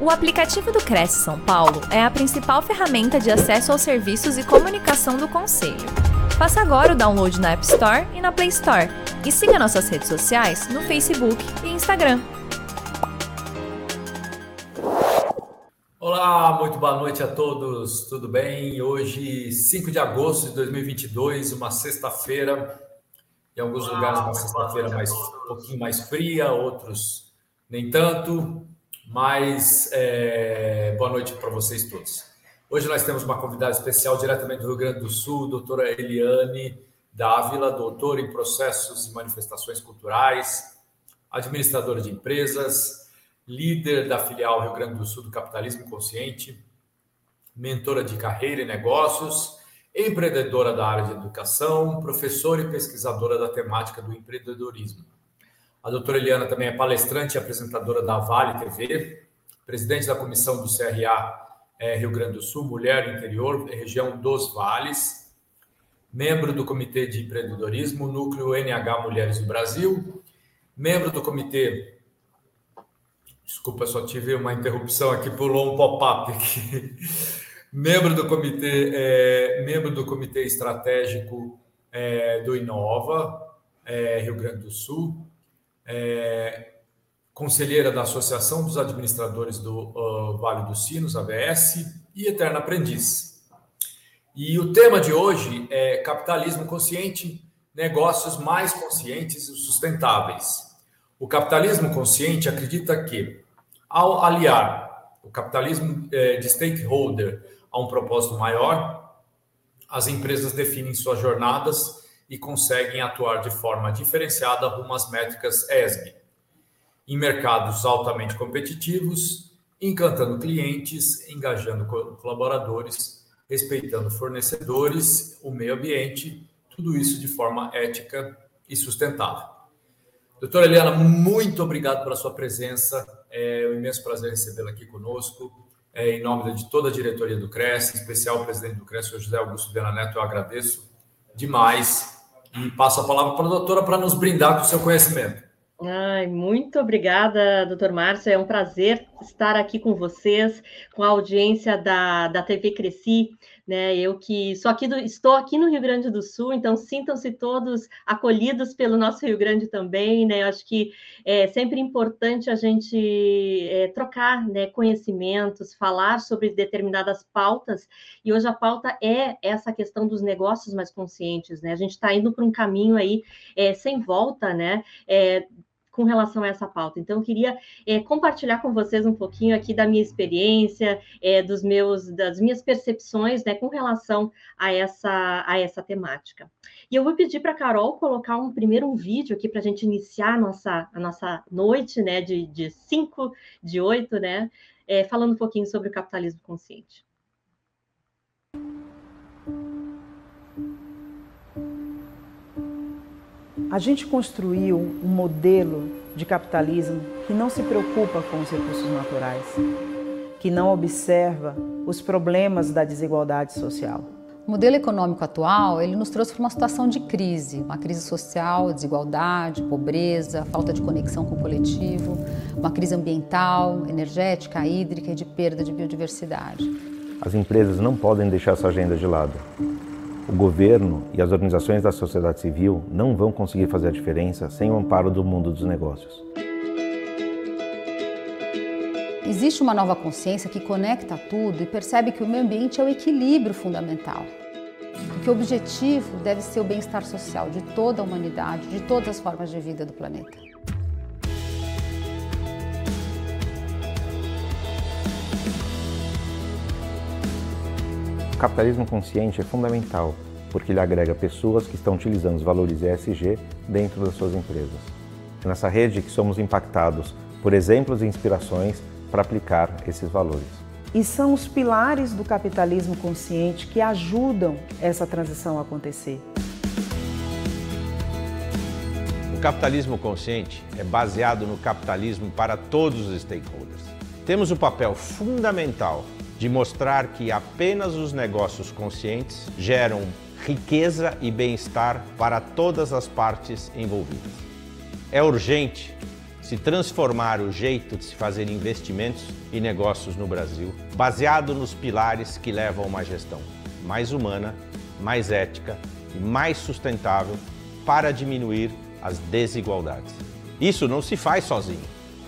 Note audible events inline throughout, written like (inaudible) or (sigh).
O aplicativo do Cresce São Paulo é a principal ferramenta de acesso aos serviços e comunicação do Conselho. Faça agora o download na App Store e na Play Store. E siga nossas redes sociais no Facebook e Instagram. Olá, muito boa noite a todos, tudo bem? Hoje, 5 de agosto de 2022, uma sexta-feira. Em alguns Olá, lugares, uma sexta-feira mais, um pouquinho mais fria, outros nem tanto. Mas é, boa noite para vocês todos. Hoje nós temos uma convidada especial diretamente do Rio Grande do Sul, doutora Eliane Dávila, doutora em processos e manifestações culturais, administradora de empresas, líder da filial Rio Grande do Sul do Capitalismo Consciente, mentora de carreira e negócios, empreendedora da área de educação, professora e pesquisadora da temática do empreendedorismo. A doutora Eliana também é palestrante e apresentadora da Vale TV, presidente da comissão do CRA é, Rio Grande do Sul, Mulher Interior, região dos Vales, membro do Comitê de Empreendedorismo, Núcleo NH Mulheres do Brasil, membro do Comitê. Desculpa, só tive uma interrupção aqui, pulou um pop-up aqui. (laughs) membro do Comitê, é, membro do Comitê Estratégico é, do Inova, é, Rio Grande do Sul, é, conselheira da Associação dos Administradores do uh, Vale dos Sinos, ABS, e eterna aprendiz. E o tema de hoje é capitalismo consciente, negócios mais conscientes e sustentáveis. O capitalismo consciente acredita que, ao aliar o capitalismo é, de stakeholder a um propósito maior, as empresas definem suas jornadas e conseguem atuar de forma diferenciada rumo às métricas ESG, em mercados altamente competitivos, encantando clientes, engajando colaboradores, respeitando fornecedores, o meio ambiente, tudo isso de forma ética e sustentável. Doutora Eliana, muito obrigado pela sua presença. É um imenso prazer recebê-la aqui conosco. É, em nome de toda a diretoria do CRES, em especial o presidente do CRES, o José Augusto Viana Neto, eu agradeço demais e passo a palavra para a doutora para nos brindar com o seu conhecimento. Ai, muito obrigada, doutor Márcio. É um prazer estar aqui com vocês, com a audiência da, da TV Cresci né? Eu que sou aqui do, estou aqui no Rio Grande do Sul, então sintam-se todos acolhidos pelo nosso Rio Grande também, né? Eu acho que é sempre importante a gente é, trocar né, conhecimentos, falar sobre determinadas pautas, e hoje a pauta é essa questão dos negócios mais conscientes, né? A gente está indo para um caminho aí é, sem volta, né? É, com relação a essa pauta. Então, eu queria é, compartilhar com vocês um pouquinho aqui da minha experiência, é, dos meus, das minhas percepções, né, com relação a essa, a essa temática. E eu vou pedir para a Carol colocar um primeiro um vídeo aqui para a gente iniciar a nossa, a nossa noite, né, de 5 de 8, né, é, falando um pouquinho sobre o capitalismo consciente. A gente construiu um modelo de capitalismo que não se preocupa com os recursos naturais, que não observa os problemas da desigualdade social. O modelo econômico atual, ele nos trouxe para uma situação de crise, uma crise social, desigualdade, pobreza, falta de conexão com o coletivo, uma crise ambiental, energética, hídrica e de perda de biodiversidade. As empresas não podem deixar essa agenda de lado. O governo e as organizações da sociedade civil não vão conseguir fazer a diferença sem o amparo do mundo dos negócios. Existe uma nova consciência que conecta tudo e percebe que o meio ambiente é o equilíbrio fundamental. Que o objetivo deve ser o bem-estar social de toda a humanidade, de todas as formas de vida do planeta. O capitalismo consciente é fundamental porque ele agrega pessoas que estão utilizando os valores ESG dentro das suas empresas. É nessa rede que somos impactados por exemplos e inspirações para aplicar esses valores. E são os pilares do capitalismo consciente que ajudam essa transição a acontecer. O capitalismo consciente é baseado no capitalismo para todos os stakeholders. Temos o papel fundamental de mostrar que apenas os negócios conscientes geram riqueza e bem-estar para todas as partes envolvidas. É urgente se transformar o jeito de se fazer investimentos e negócios no Brasil, baseado nos pilares que levam a uma gestão mais humana, mais ética e mais sustentável para diminuir as desigualdades. Isso não se faz sozinho.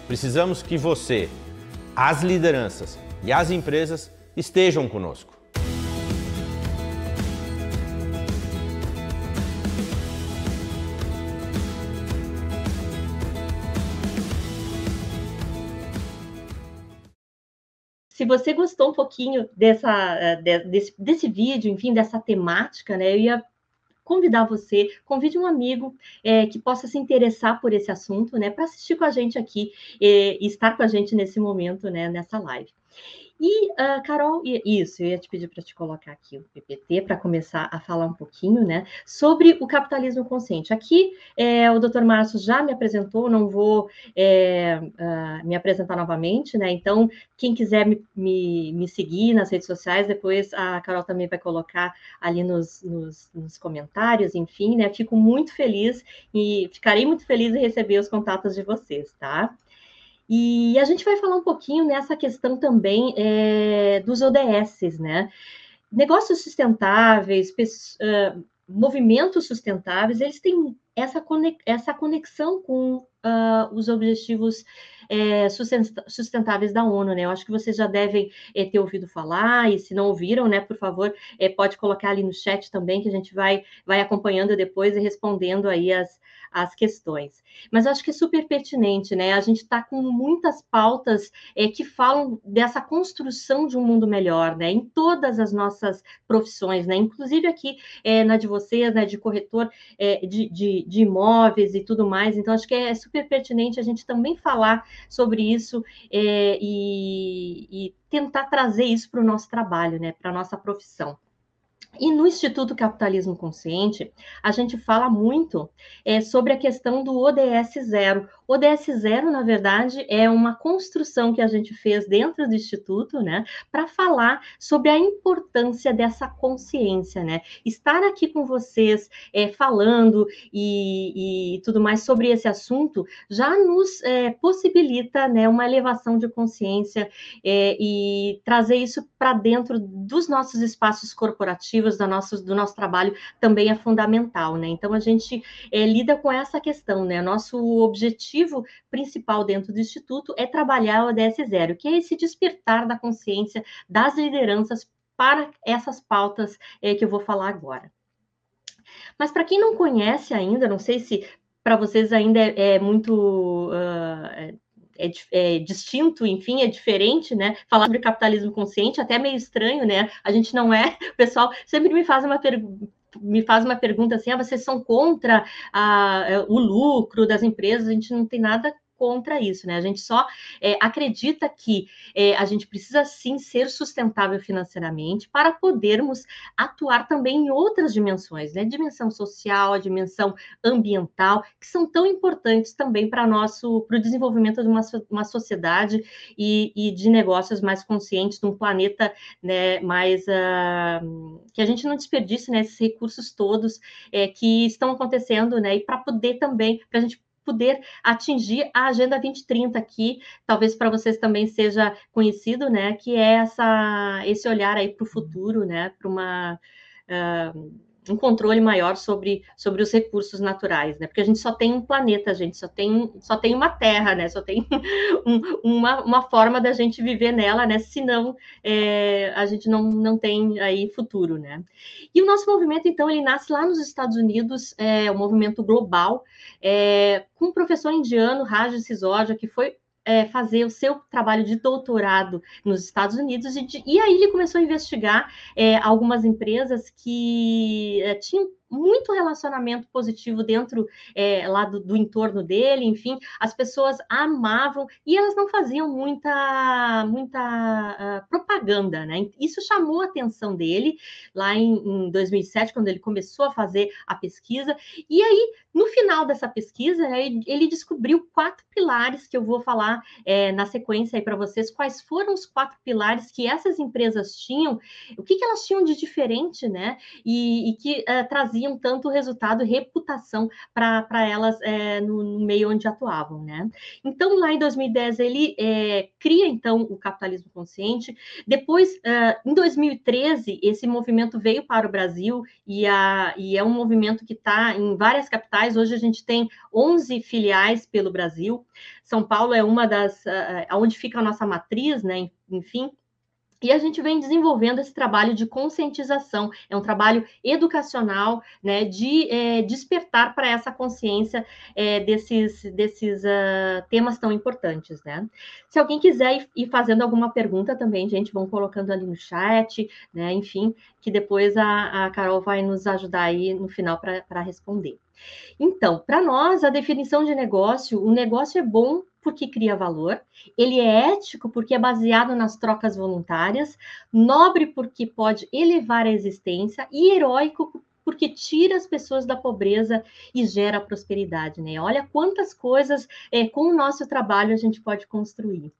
Precisamos que você, as lideranças e as empresas estejam conosco. Se você gostou um pouquinho dessa, eh, desse, desse vídeo, enfim, dessa temática, né, eu ia convidar você, convide um amigo é, que possa se interessar por esse assunto, né, para assistir com a gente aqui e, e estar com a gente nesse momento, né, nessa live. E, uh, Carol, isso, eu ia te pedir para te colocar aqui o PPT para começar a falar um pouquinho, né, sobre o capitalismo consciente. Aqui, é, o Dr. Márcio já me apresentou, não vou é, uh, me apresentar novamente, né, então, quem quiser me, me, me, seguir nas redes sociais, depois a Carol também vai colocar ali nos, nos, nos comentários, enfim, né, fico muito feliz e ficarei muito feliz em receber os contatos de vocês, tá? E a gente vai falar um pouquinho nessa questão também é, dos ODS, né? Negócios sustentáveis, movimentos sustentáveis, eles têm essa, essa conexão com uh, os objetivos é, sustentáveis da ONU, né? Eu acho que vocês já devem é, ter ouvido falar, e se não ouviram, né, por favor, é, pode colocar ali no chat também, que a gente vai, vai acompanhando depois e respondendo aí as, as questões. Mas acho que é super pertinente, né? A gente está com muitas pautas é, que falam dessa construção de um mundo melhor, né? Em todas as nossas profissões, né? Inclusive aqui é, na de vocês, né? De corretor é, de, de, de, imóveis e tudo mais. Então, acho que é super pertinente a gente também falar sobre isso é, e, e tentar trazer isso para o nosso trabalho, né? Para a nossa profissão. E no Instituto Capitalismo Consciente, a gente fala muito é, sobre a questão do ODS zero. ODS zero, na verdade, é uma construção que a gente fez dentro do Instituto, né, para falar sobre a importância dessa consciência, né? Estar aqui com vocês, é, falando e, e, tudo mais sobre esse assunto, já nos é, possibilita, né, uma elevação de consciência é, e trazer isso para dentro dos nossos espaços corporativos da nosso, do nosso trabalho também é fundamental, né? Então a gente é, lida com essa questão, né? Nosso objetivo principal dentro do Instituto é trabalhar o ODS Zero, que é esse despertar da consciência das lideranças para essas pautas é, que eu vou falar agora. Mas para quem não conhece ainda, não sei se para vocês ainda é, é muito uh, é, é, distinto, enfim, é diferente, né? Falar sobre capitalismo consciente até meio estranho, né? A gente não é, o (laughs) pessoal sempre me faz uma pergunta me faz uma pergunta assim: ah, vocês são contra a, o lucro das empresas? A gente não tem nada contra isso, né? A gente só é, acredita que é, a gente precisa sim ser sustentável financeiramente para podermos atuar também em outras dimensões, né? Dimensão social, a dimensão ambiental, que são tão importantes também para nosso para o desenvolvimento de uma, uma sociedade e, e, de negócios mais conscientes, de um planeta né, mais uh, que a gente não desperdice né, esses recursos todos é, que estão acontecendo, né? E para poder também, para a gente poder atingir a Agenda 2030 aqui, talvez para vocês também seja conhecido, né, que é essa, esse olhar aí para o futuro, né, para uma... Uh, um controle maior sobre, sobre os recursos naturais, né? Porque a gente só tem um planeta, a gente só tem, só tem uma terra, né? Só tem (laughs) um, uma, uma forma da gente viver nela, né? Senão é, a gente não, não tem aí futuro, né? E o nosso movimento, então, ele nasce lá nos Estados Unidos, é um movimento global, é, com um professor indiano, Raj Sisoja, que foi é, fazer o seu trabalho de doutorado nos Estados Unidos, e, de, e aí ele começou a investigar é, algumas empresas que é, tinham muito relacionamento positivo dentro é, lá do, do, entorno dele, enfim, as pessoas amavam e elas não faziam muita, muita uh, propaganda, né? Isso chamou a atenção dele lá em, em 2007, quando ele começou a fazer a pesquisa, e aí, no final dessa pesquisa, né, ele descobriu quatro pilares que eu vou falar é, na sequência aí para vocês, quais foram os quatro pilares que essas empresas tinham, o que, que elas tinham de diferente, né? E, e que uh, trazia traziam tanto resultado, reputação para elas é, no, no, meio onde atuavam, né? Então, lá em 2010, ele é, cria, então, o capitalismo consciente. Depois, uh, em 2013, esse movimento veio para o Brasil e, a, e é um movimento que está em várias capitais. Hoje a gente tem 11 filiais pelo Brasil. São Paulo é uma das, uh, onde fica a nossa matriz, né? Enfim, e a gente vem desenvolvendo esse trabalho de conscientização, é um trabalho educacional, né, de é, despertar para essa consciência é, desses, desses uh, temas tão importantes, né. Se alguém quiser ir fazendo alguma pergunta também, gente, vão colocando ali no chat, né, enfim, que depois a, a Carol vai nos ajudar aí no final para responder. Então, para nós, a definição de negócio, o negócio é bom porque cria valor, ele é ético porque é baseado nas trocas voluntárias, nobre porque pode elevar a existência e heróico porque tira as pessoas da pobreza e gera prosperidade, né? Olha quantas coisas é, com o nosso trabalho a gente pode construir.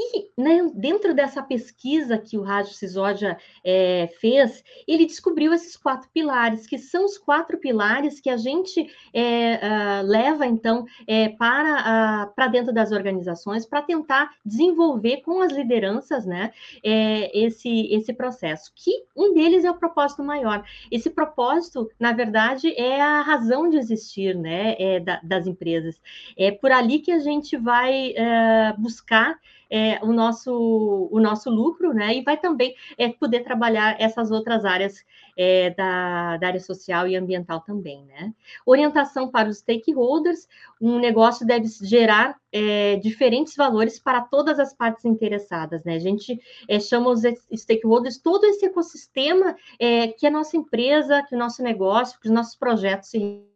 E né, dentro dessa pesquisa que o Rádio Cisódia é, fez, ele descobriu esses quatro pilares, que são os quatro pilares que a gente é, uh, leva, então, é, para, uh, para dentro das organizações, para tentar desenvolver com as lideranças né, é, esse, esse processo, que um deles é o propósito maior. Esse propósito, na verdade, é a razão de existir né, é, da, das empresas. É por ali que a gente vai uh, buscar é, o, nosso, o nosso lucro, né? E vai também é, poder trabalhar essas outras áreas é, da, da, área social e ambiental também, né? Orientação para os stakeholders, um negócio deve gerar é, diferentes valores para todas as partes interessadas, né? A gente é, chama os stakeholders todo esse ecossistema é, que a nossa empresa, que o nosso negócio, que os nossos projetos se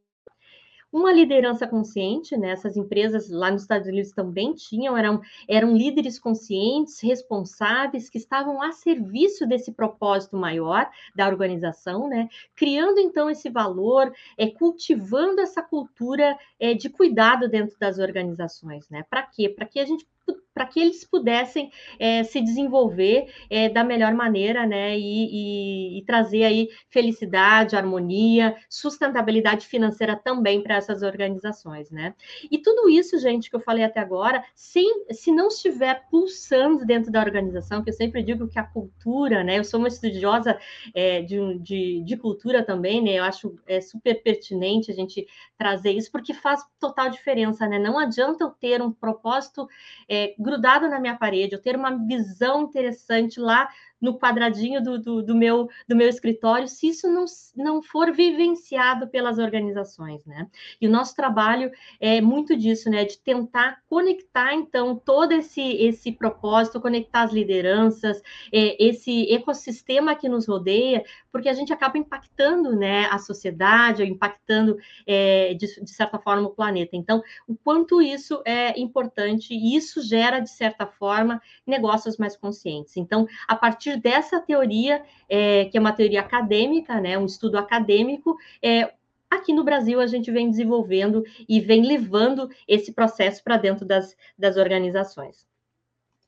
uma liderança consciente, né? Essas empresas lá nos Estados Unidos também tinham, eram, eram líderes conscientes, responsáveis, que estavam a serviço desse propósito maior da organização, né? Criando então esse valor, é, cultivando essa cultura é, de cuidado dentro das organizações, né? Para quê? Para que a gente para que eles pudessem é, se desenvolver é, da melhor maneira, né, e, e, e, trazer aí felicidade, harmonia, sustentabilidade financeira também para essas organizações, né? E tudo isso, gente, que eu falei até agora, sem, se não estiver pulsando dentro da organização, que eu sempre digo que a cultura, né, eu sou uma estudiosa é, de, de, de cultura também, né, eu acho é super pertinente a gente trazer isso, porque faz total diferença, né? Não adianta eu ter um propósito é, grudado na minha parede, eu ter uma visão interessante lá no quadradinho do, do, do, meu, do meu escritório, se isso não, não for vivenciado pelas organizações, né? E o nosso trabalho é muito disso, né? De tentar conectar, então, todo esse, esse propósito, conectar as lideranças, é, esse ecossistema que nos rodeia, porque a gente acaba impactando, né, a sociedade, impactando, é, de, de certa forma, o planeta. Então, o quanto isso é importante, e isso gera, de certa forma, negócios mais conscientes. Então, a partir partir dessa teoria, é, que é uma teoria acadêmica, né, um estudo acadêmico, é, aqui no Brasil a gente vem desenvolvendo e vem levando esse processo para dentro das, das organizações.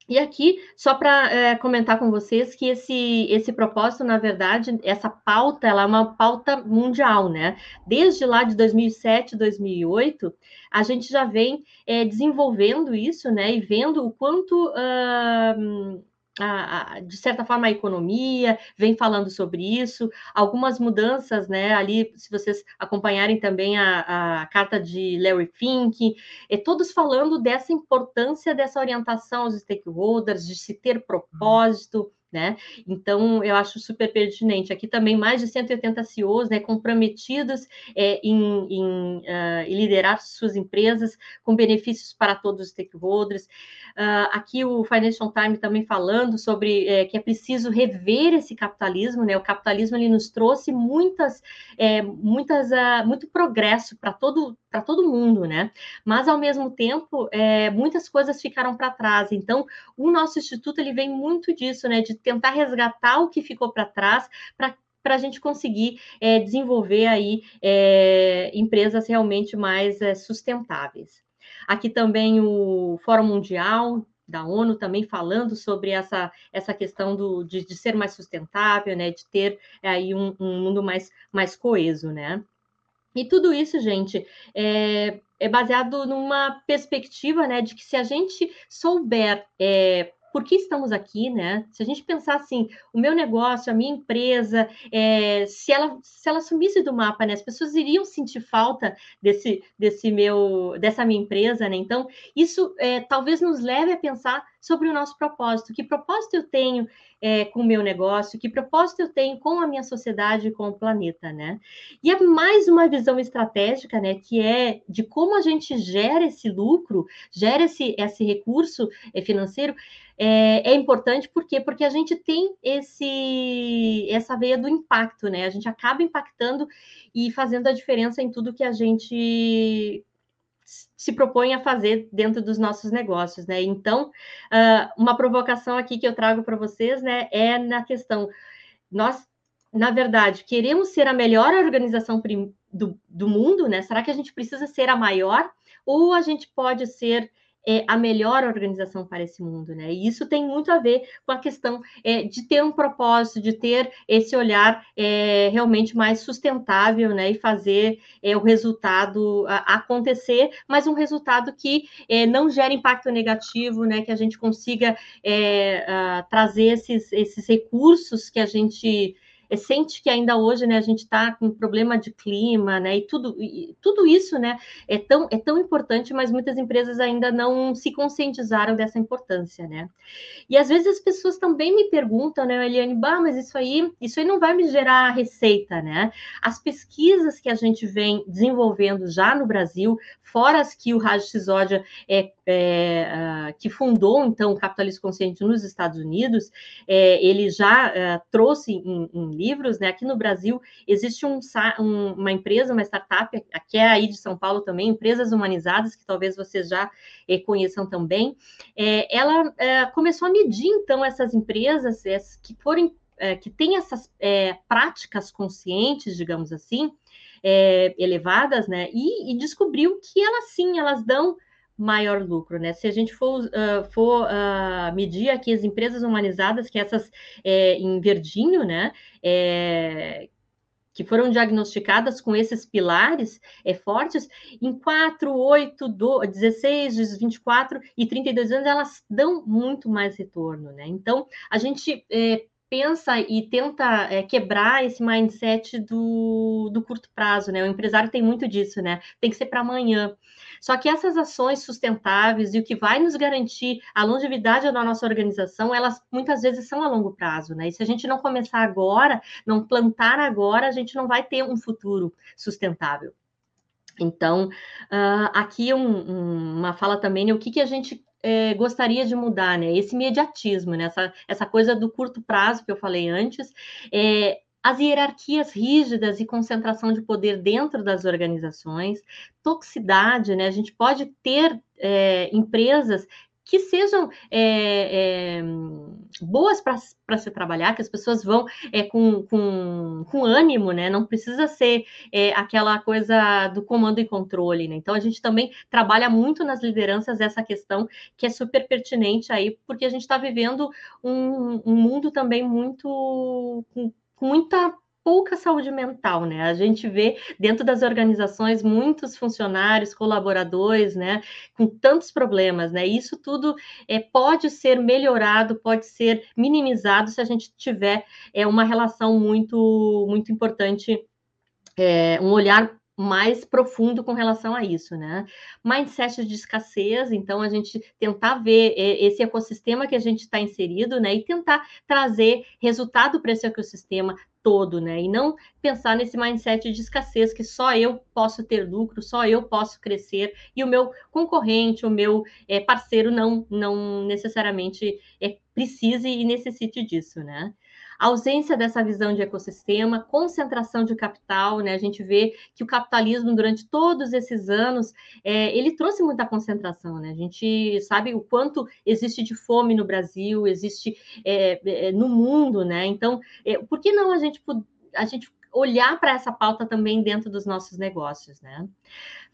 E aqui, só para é, comentar com vocês que esse, esse propósito, na verdade, essa pauta, ela é uma pauta mundial, né? Desde lá de 2007, 2008, a gente já vem é, desenvolvendo isso, né? E vendo o quanto... Uh, a, a, de certa forma, a economia, vem falando sobre isso, algumas mudanças, né? Ali, se vocês acompanharem também a, a carta de Larry Fink, é, todos falando dessa importância dessa orientação aos stakeholders, de se ter propósito, né? Então, eu acho super pertinente. Aqui também mais de 180 CEOs né, comprometidos é, em, em, uh, em, liderar suas empresas com benefícios para todos os stakeholders. Uh, aqui o Financial Times também falando sobre é, que é preciso rever esse capitalismo, né? O capitalismo ele nos trouxe muitas, é, muitas, uh, muito progresso para todo para todo mundo, né? Mas ao mesmo tempo, é, muitas coisas ficaram para trás. Então, o nosso instituto ele vem muito disso, né? De tentar resgatar o que ficou para trás para para a gente conseguir é, desenvolver aí é, empresas realmente mais é, sustentáveis. Aqui também o Fórum Mundial da ONU também falando sobre essa, essa questão do, de, de ser mais sustentável, né, de ter aí um, um, mundo mais, mais coeso, né? E tudo isso, gente, é, é baseado numa perspectiva, né, de que se a gente souber é, por que estamos aqui, né? Se a gente pensar assim, o meu negócio, a minha empresa, é, se ela se ela sumisse do mapa, né? As pessoas iriam sentir falta desse desse meu dessa minha empresa, né? Então isso é, talvez nos leve a pensar sobre o nosso propósito. Que propósito eu tenho é, com o meu negócio? Que propósito eu tenho com a minha sociedade e com o planeta, né? E é mais uma visão estratégica, né? Que é de como a gente gera esse lucro, gera esse, esse recurso é, financeiro é, é, importante por quê? Porque a gente tem esse essa veia do impacto, né? A gente acaba impactando e fazendo a diferença em tudo que a gente se propõe a fazer dentro dos nossos negócios, né? Então, uh, uma provocação aqui que eu trago para vocês, né, é na questão nós na verdade, queremos ser a melhor organização do, do mundo, né? Será que a gente precisa ser a maior? Ou a gente pode ser é, a melhor organização para esse mundo, né? E isso tem muito a ver com a questão é, de ter um propósito, de ter esse olhar é, realmente mais sustentável, né? E fazer é, o resultado acontecer, mas um resultado que é, não gera impacto negativo, né? Que a gente consiga é, a, trazer esses, esses recursos que a gente é, sente que ainda hoje, né, a gente está com problema de clima, né, e tudo, e tudo isso, né, é tão, é tão importante, mas muitas empresas ainda não se conscientizaram dessa importância, né. E às vezes as pessoas também me perguntam, né, Eliane, bah, mas isso aí, isso aí não vai me gerar receita, né. As pesquisas que a gente vem desenvolvendo já no Brasil, fora as que o Raj Sisodia é, é, uh, que fundou, então, o Capitalismo Consciente nos Estados Unidos, é, ele já uh, trouxe em, em livros, né? Aqui no Brasil existe um, um, uma empresa, uma startup, que é aí de São Paulo também, Empresas Humanizadas, que talvez vocês já eh, conheçam também. É, ela é, começou a medir, então, essas empresas que forem, é, que têm essas é, práticas conscientes, digamos assim, é, elevadas, né? E, e descobriu que elas sim, elas dão maior lucro, né? Se a gente for, uh, for uh, medir aqui as empresas humanizadas, que essas é, em verdinho, né? É, que foram diagnosticadas com esses pilares é, fortes, em 4, 8, 12, 16, 24 e 32 anos, elas dão muito mais retorno, né? Então, a gente é, pensa e tenta é, quebrar esse mindset do, do curto prazo, né? O empresário tem muito disso, né? Tem que ser para amanhã. Só que essas ações sustentáveis e o que vai nos garantir a longevidade da nossa organização, elas muitas vezes são a longo prazo, né? E se a gente não começar agora, não plantar agora, a gente não vai ter um futuro sustentável. Então, uh, aqui um, um, uma fala também, né, o que, que a gente é, gostaria de mudar, né? Esse imediatismo, né? essa, essa coisa do curto prazo que eu falei antes, é, as hierarquias rígidas e concentração de poder dentro das organizações, toxicidade, né? A gente pode ter é, empresas que sejam é, é, boas para se trabalhar, que as pessoas vão é, com, com, com, ânimo, né? Não precisa ser é, aquela coisa do comando e controle, né? Então a gente também trabalha muito nas lideranças essa questão que é super pertinente aí, porque a gente está vivendo um, um, mundo também muito com, muita pouca saúde mental, né? A gente vê dentro das organizações muitos funcionários, colaboradores, né, com tantos problemas, né? Isso tudo é, pode ser melhorado, pode ser minimizado se a gente tiver é, uma relação muito, muito importante, é, um olhar mais profundo com relação a isso, né? Mindset de escassez, então a gente tentar ver é, esse ecossistema que a gente está inserido, né? E tentar trazer resultado para esse ecossistema todo, né? E não pensar nesse mindset de escassez que só eu posso ter lucro, só eu posso crescer e o meu concorrente, o meu é, parceiro não, não necessariamente é, precise e necessite disso, né? Ausência dessa visão de ecossistema, concentração de capital, né? A gente vê que o capitalismo, durante todos esses anos, é, ele trouxe muita concentração, né? A gente sabe o quanto existe de fome no Brasil, existe é, é, no mundo, né? Então, é, por que não a gente, a gente olhar para essa pauta também dentro dos nossos negócios, né?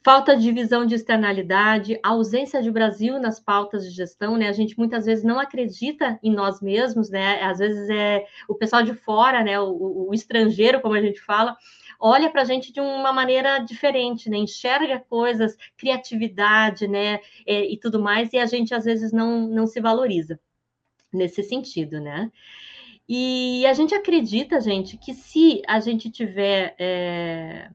Falta de visão de externalidade, ausência de Brasil nas pautas de gestão, né? A gente muitas vezes não acredita em nós mesmos, né? Às vezes é o pessoal de fora, né? O, o estrangeiro, como a gente fala, olha para a gente de uma maneira diferente, né? Enxerga coisas, criatividade, né? E, e tudo mais, e a gente às vezes não, não se valoriza nesse sentido, né? E a gente acredita, gente, que se a gente tiver é,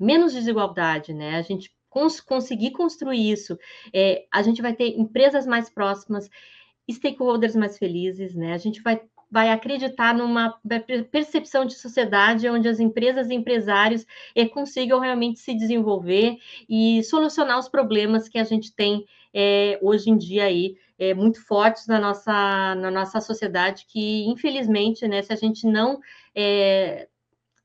menos desigualdade, né? A gente cons conseguir construir isso, é, a gente vai ter empresas mais próximas, stakeholders mais felizes, né? A gente vai vai acreditar numa percepção de sociedade onde as empresas e empresários é, consigam realmente se desenvolver e solucionar os problemas que a gente tem é, hoje em dia aí é, muito fortes na nossa, na nossa sociedade que infelizmente né se a gente não é,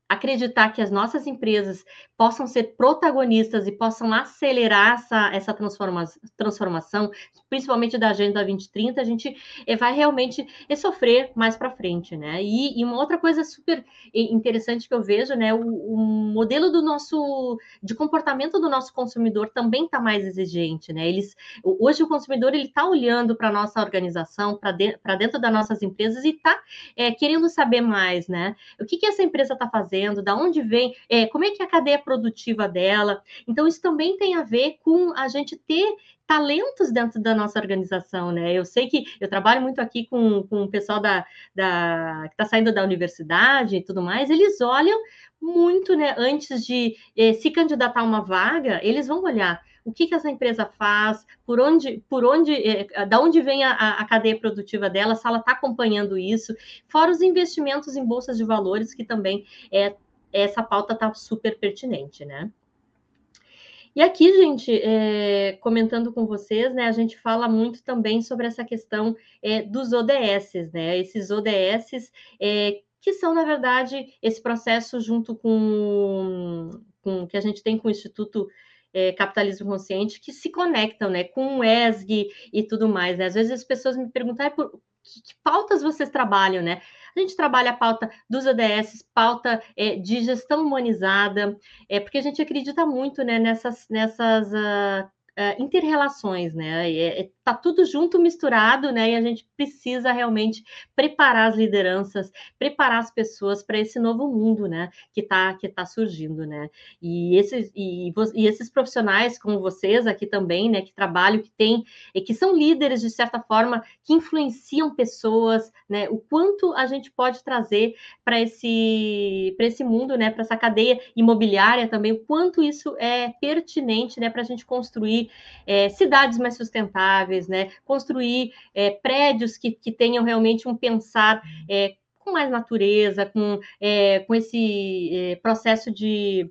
acreditar que as nossas empresas possam ser protagonistas e possam acelerar essa, essa transforma, transformação, principalmente da Agenda 2030, a gente eh, vai realmente eh, sofrer mais para frente, né? E, e, uma outra coisa super interessante que eu vejo, né? O, o modelo do nosso de comportamento do nosso consumidor também está mais exigente, né? Eles hoje o consumidor ele está olhando para nossa organização, para de, dentro das nossas empresas e está é, querendo saber mais, né? O que, que essa empresa está fazendo, da onde vem, é, como é que é a cadeia produtiva dela. Então, isso também tem a ver com a gente ter talentos dentro da nossa organização, né? Eu sei que eu trabalho muito aqui com, com o pessoal da, da que está saindo da universidade e tudo mais, eles olham muito, né? Antes de eh, se candidatar a uma vaga, eles vão olhar o que, que essa empresa faz, por onde, por onde, eh, da onde vem a, a cadeia produtiva dela, se ela está acompanhando isso, fora os investimentos em bolsas de valores, que também é, essa pauta está super pertinente, né? E aqui, gente, é, comentando com vocês, né, a gente fala muito também sobre essa questão é, dos ODS, né? Esses ODS é, que são, na verdade, esse processo junto com, com que a gente tem com o Instituto é, Capitalismo Consciente, que se conectam, né, com o ESG e tudo mais, né? Às vezes as pessoas me perguntam, por que, que pautas vocês trabalham, né? A gente trabalha a pauta dos ODS, pauta é, de gestão humanizada, é, porque a gente acredita muito né, nessas, nessas uh, uh, interrelações, né? É, é, tá tudo junto, misturado, né? E a gente precisa realmente preparar as lideranças, preparar as pessoas para esse novo mundo, né? Que está que tá surgindo, né? E esses, e, e, esses profissionais como vocês aqui também, né? Que trabalham, que têm, que são líderes de certa forma, que influenciam pessoas, né? O quanto a gente pode trazer para esse esse mundo, né? Para essa cadeia imobiliária também, o quanto isso é pertinente, né? Para a gente construir é, cidades mais sustentáveis, né? construir é, prédios que, que tenham realmente um pensar é, com mais natureza, com, é, com esse é, processo de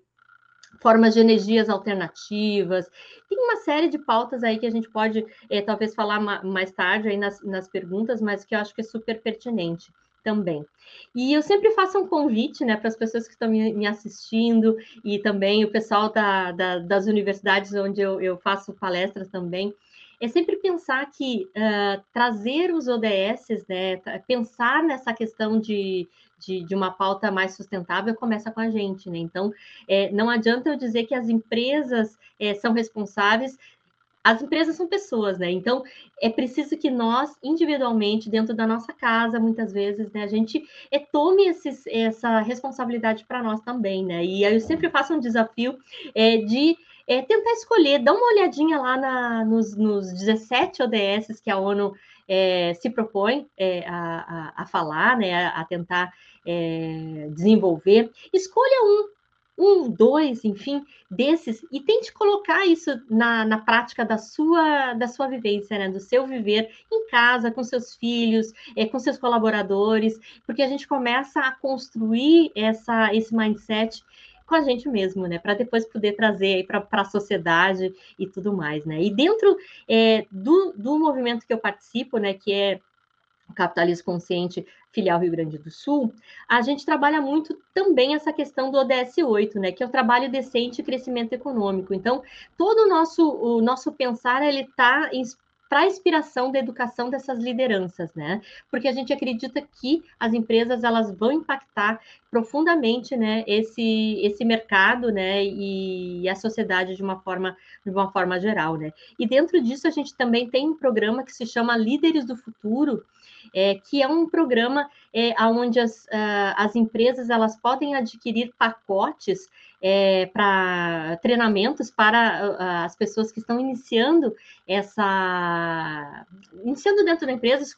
formas de energias alternativas. Tem uma série de pautas aí que a gente pode é, talvez falar mais tarde aí nas, nas perguntas, mas que eu acho que é super pertinente também. E eu sempre faço um convite né, para as pessoas que estão me, me, assistindo e também o pessoal da, da, das universidades onde eu, eu, faço palestras também, é sempre pensar que uh, trazer os ODS, né, pensar nessa questão de, de, de, uma pauta mais sustentável começa com a gente, né? Então, é, não adianta eu dizer que as empresas é, são responsáveis as empresas são pessoas, né? Então é preciso que nós, individualmente, dentro da nossa casa, muitas vezes, né, a gente é, tome esses, essa responsabilidade para nós também, né? E aí eu sempre faço um desafio é, de é, tentar escolher, dá uma olhadinha lá na, nos, nos 17 ODS que a ONU é, se propõe é, a, a, a, falar, né, a, a tentar é, desenvolver. Escolha um, um, dois, enfim, desses, e tente colocar isso na, na prática da sua, da sua vivência, né? do seu viver em casa, com seus filhos, é, com seus colaboradores, porque a gente começa a construir essa, esse mindset com a gente mesmo, né? Para depois poder trazer para a sociedade e tudo mais, né? E dentro é, do, do movimento que eu participo, né, que é o Capitalismo Consciente Filial Rio Grande do Sul, a gente trabalha muito também essa questão do ODS 8, né, que é o trabalho decente e crescimento econômico. Então, todo o nosso, o nosso pensar, ele está para a inspiração da educação dessas lideranças, né? Porque a gente acredita que as empresas elas vão impactar profundamente, né, esse esse mercado, né, e a sociedade de uma forma de uma forma geral, né? E dentro disso a gente também tem um programa que se chama Líderes do Futuro, é, que é um programa é, onde as, uh, as empresas elas podem adquirir pacotes é, para treinamentos para uh, as pessoas que estão iniciando essa iniciando dentro da empresa os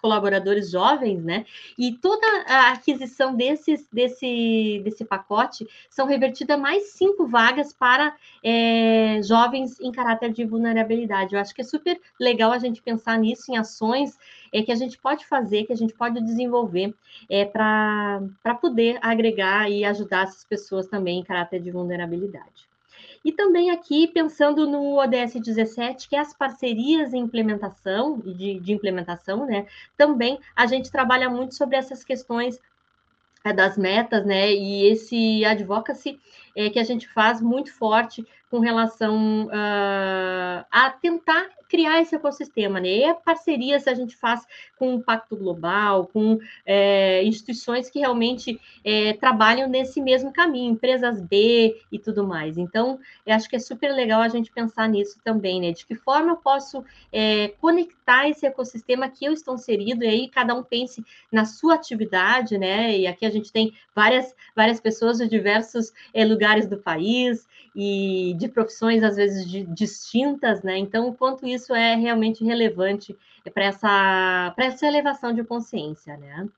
colaboradores jovens, né? E toda a aquisição desses, desse, desse pacote são revertidas mais cinco vagas para é, jovens em caráter de vulnerabilidade. Eu acho que é super legal a gente pensar nisso em ações é, que a gente pode fazer, que a gente pode desenvolver é, para poder agregar e ajudar essas pessoas também em caráter de vulnerabilidade. E também aqui, pensando no ODS 17, que é as parcerias em implementação, de, de implementação, né? Também a gente trabalha muito sobre essas questões é, das metas, né? E esse advocacy é, que a gente faz muito forte com relação uh, a tentar criar esse ecossistema, né? E a parcerias a gente faz com o Pacto Global, com é, instituições que realmente é, trabalham nesse mesmo caminho, empresas B e tudo mais. Então, eu acho que é super legal a gente pensar nisso também, né? De que forma eu posso é, conectar esse ecossistema que eu estou inserido, e aí cada um pense na sua atividade, né? E aqui a gente tem várias, várias pessoas de diversos é, lugares do país e de profissões, às vezes, de, distintas, né? Então, o quanto isso é realmente relevante para essa, essa elevação de consciência, né?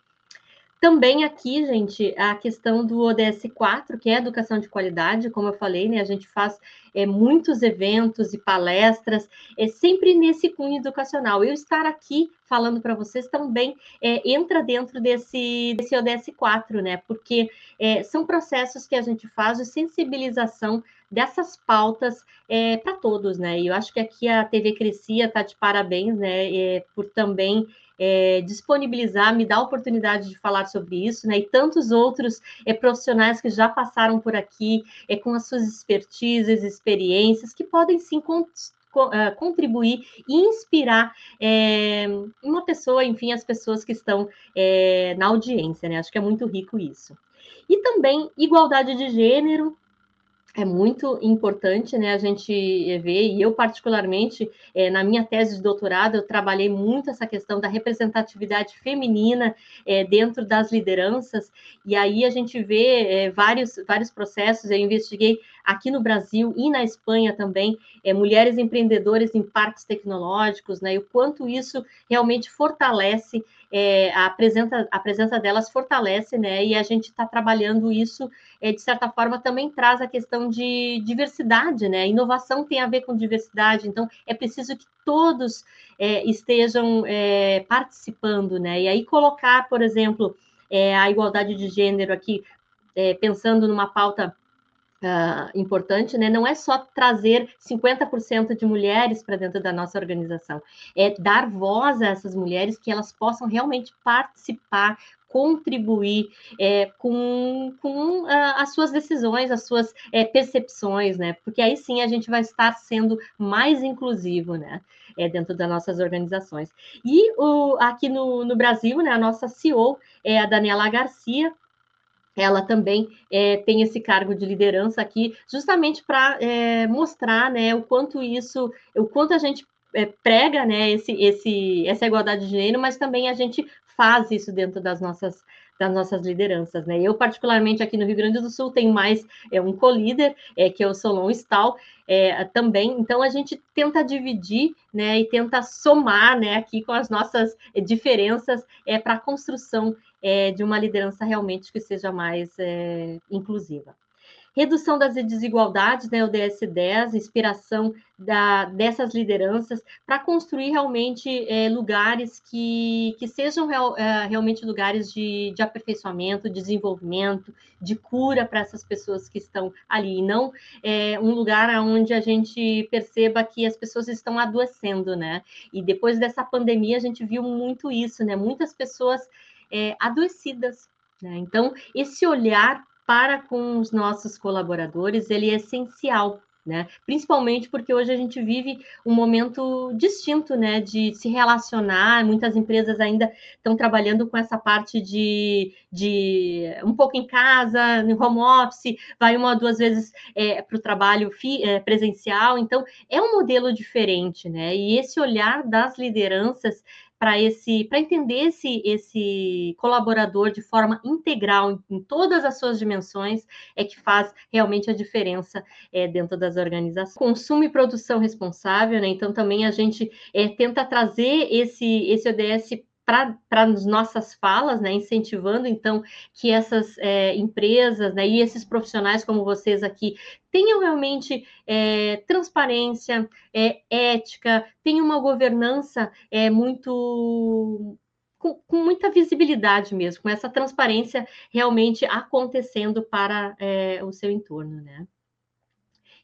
Também aqui, gente, a questão do ODS 4, que é educação de qualidade, como eu falei, né? A gente faz é, muitos eventos e palestras, é sempre nesse cunho educacional. Eu estar aqui falando para vocês também é, entra dentro desse, desse ODS 4, né? Porque é, são processos que a gente faz de sensibilização dessas pautas é, para todos, né? E eu acho que aqui a TV Crescia está de parabéns, né? É, por também é, disponibilizar, me dar a oportunidade de falar sobre isso, né? E tantos outros é, profissionais que já passaram por aqui, é, com as suas expertises, experiências, que podem sim é, contribuir e inspirar é, uma pessoa, enfim, as pessoas que estão é, na audiência, né? Acho que é muito rico isso. E também igualdade de gênero, é muito importante, né, a gente ver, e eu particularmente, é, na minha tese de doutorado, eu trabalhei muito essa questão da representatividade feminina é, dentro das lideranças, e aí a gente vê é, vários, vários processos, eu investiguei aqui no Brasil e na Espanha também, mulheres empreendedoras em parques tecnológicos, né, e o quanto isso realmente fortalece é, a, presença, a presença delas fortalece, né? E a gente está trabalhando isso, é, de certa forma, também traz a questão de diversidade, né? Inovação tem a ver com diversidade, então é preciso que todos é, estejam é, participando, né? E aí colocar, por exemplo, é, a igualdade de gênero aqui, é, pensando numa pauta Uh, importante, né? Não é só trazer 50% de mulheres para dentro da nossa organização, é dar voz a essas mulheres que elas possam realmente participar, contribuir é, com, com uh, as suas decisões, as suas é, percepções, né? Porque aí sim a gente vai estar sendo mais inclusivo, né? É, dentro das nossas organizações. E o, aqui no, no Brasil, né, a nossa CEO é a Daniela Garcia, ela também é, tem esse cargo de liderança aqui, justamente para é, mostrar né, o quanto isso, o quanto a gente é, prega né, esse, esse, essa igualdade de gênero, mas também a gente faz isso dentro das nossas, das nossas lideranças. Né? Eu, particularmente, aqui no Rio Grande do Sul, tenho mais é, um co-líder, é, que é o Solon Stal, é, também. Então, a gente tenta dividir né, e tenta somar né, aqui com as nossas diferenças é, para a construção é, de uma liderança realmente que seja mais é, inclusiva. Redução das desigualdades, né, o DS10, inspiração da, dessas lideranças para construir realmente é, lugares que, que sejam real, é, realmente lugares de, de aperfeiçoamento, desenvolvimento, de cura para essas pessoas que estão ali, e não é, um lugar onde a gente perceba que as pessoas estão adoecendo, né? E depois dessa pandemia a gente viu muito isso, né? Muitas pessoas é, adoecidas. Né? Então, esse olhar para com os nossos colaboradores, ele é essencial, né? Principalmente porque hoje a gente vive um momento distinto, né, de se relacionar. Muitas empresas ainda estão trabalhando com essa parte de, de um pouco em casa, no home office, vai uma ou duas vezes é, para o trabalho fi, é, presencial. Então, é um modelo diferente, né? E esse olhar das lideranças para esse para entender esse, esse colaborador de forma integral em, em, todas as suas dimensões é que faz realmente a diferença é, dentro das organizações. Consumo e produção responsável, né? Então também a gente é, tenta trazer esse, esse ODS para as nossas falas, né, incentivando então que essas é, empresas né, e esses profissionais como vocês aqui tenham realmente é, transparência, é, ética, tenham uma governança é, muito com, com, muita visibilidade mesmo, com essa transparência realmente acontecendo para é, o seu entorno, né?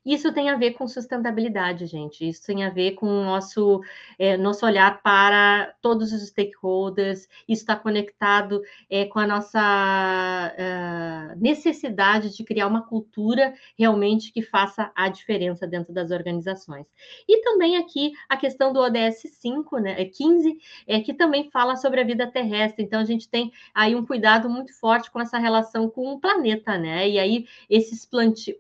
Isso tem a ver com sustentabilidade, gente. Isso tem a ver com o nosso, é, nosso olhar para todos os stakeholders. Isso está conectado é, com a nossa uh, necessidade de criar uma cultura realmente que faça a diferença dentro das organizações. E também aqui a questão do ODS 5, né, 15, é, que também fala sobre a vida terrestre. Então, a gente tem aí um cuidado muito forte com essa relação com o planeta, né? E aí, esses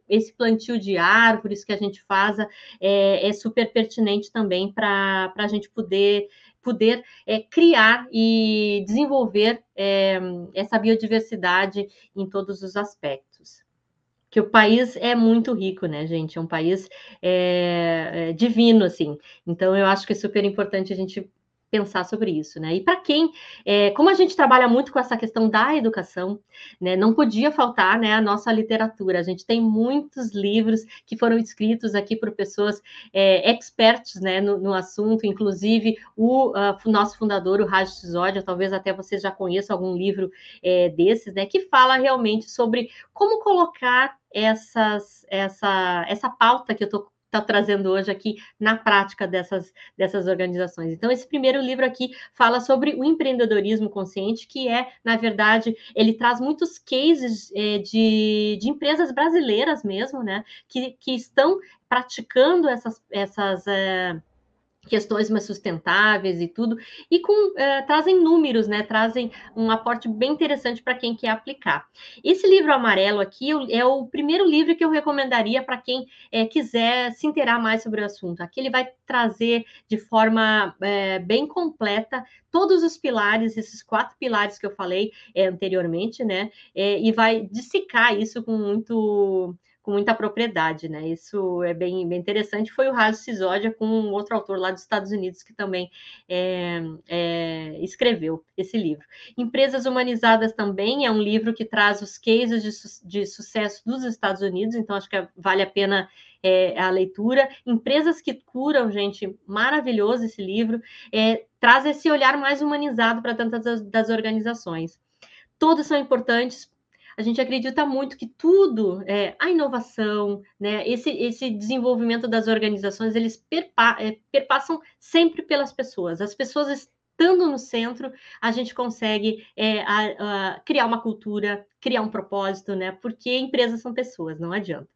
esse plantio de árvores, árvores que a gente faça é, é super pertinente também para a gente poder poder é, criar e desenvolver é, essa biodiversidade em todos os aspectos. Que o país é muito rico, né, gente? É um país é, é divino, assim. Então, eu acho que é super importante a gente pensar sobre isso, né? E para quem, é, como a gente trabalha muito com essa questão da educação, né, não podia faltar, né, a nossa literatura. A gente tem muitos livros que foram escritos aqui por pessoas é, expertos, né, no, no, assunto, inclusive o uh, nosso fundador, o Raj Sisodia, talvez até vocês já conheçam algum livro é, desses, né, que fala realmente sobre como colocar essas, essa, essa pauta que eu estou está trazendo hoje aqui na prática dessas, dessas organizações. Então, esse primeiro livro aqui fala sobre o empreendedorismo consciente, que é, na verdade, ele traz muitos cases é, de, de empresas brasileiras mesmo, né, que, que estão praticando essas, essas é, questões mais sustentáveis e tudo, e com eh, trazem números, né? Trazem um aporte bem interessante para quem quer aplicar. Esse livro amarelo aqui é o primeiro livro que eu recomendaria para quem eh, quiser se inteirar mais sobre o assunto. Aqui ele vai trazer de forma eh, bem completa todos os pilares, esses quatro pilares que eu falei anteriormente, né? e vai dissecar isso com muito com muita propriedade, né? Isso é bem, bem interessante. Foi o Raso Cisódia com um outro autor lá dos Estados Unidos que também é, é, escreveu esse livro. Empresas Humanizadas também é um livro que traz os cases de, su de sucesso dos Estados Unidos, então acho que vale a pena é, a leitura. Empresas que curam, gente, maravilhoso esse livro. É, traz esse olhar mais humanizado para tantas das, das organizações. Todos são importantes a gente acredita muito que tudo, é, a inovação, né, esse, esse desenvolvimento das organizações, eles perpa é, perpassam sempre pelas pessoas. As pessoas estando no centro, a gente consegue é, a, a criar uma cultura, criar um propósito, né? Porque empresas são pessoas, não adianta.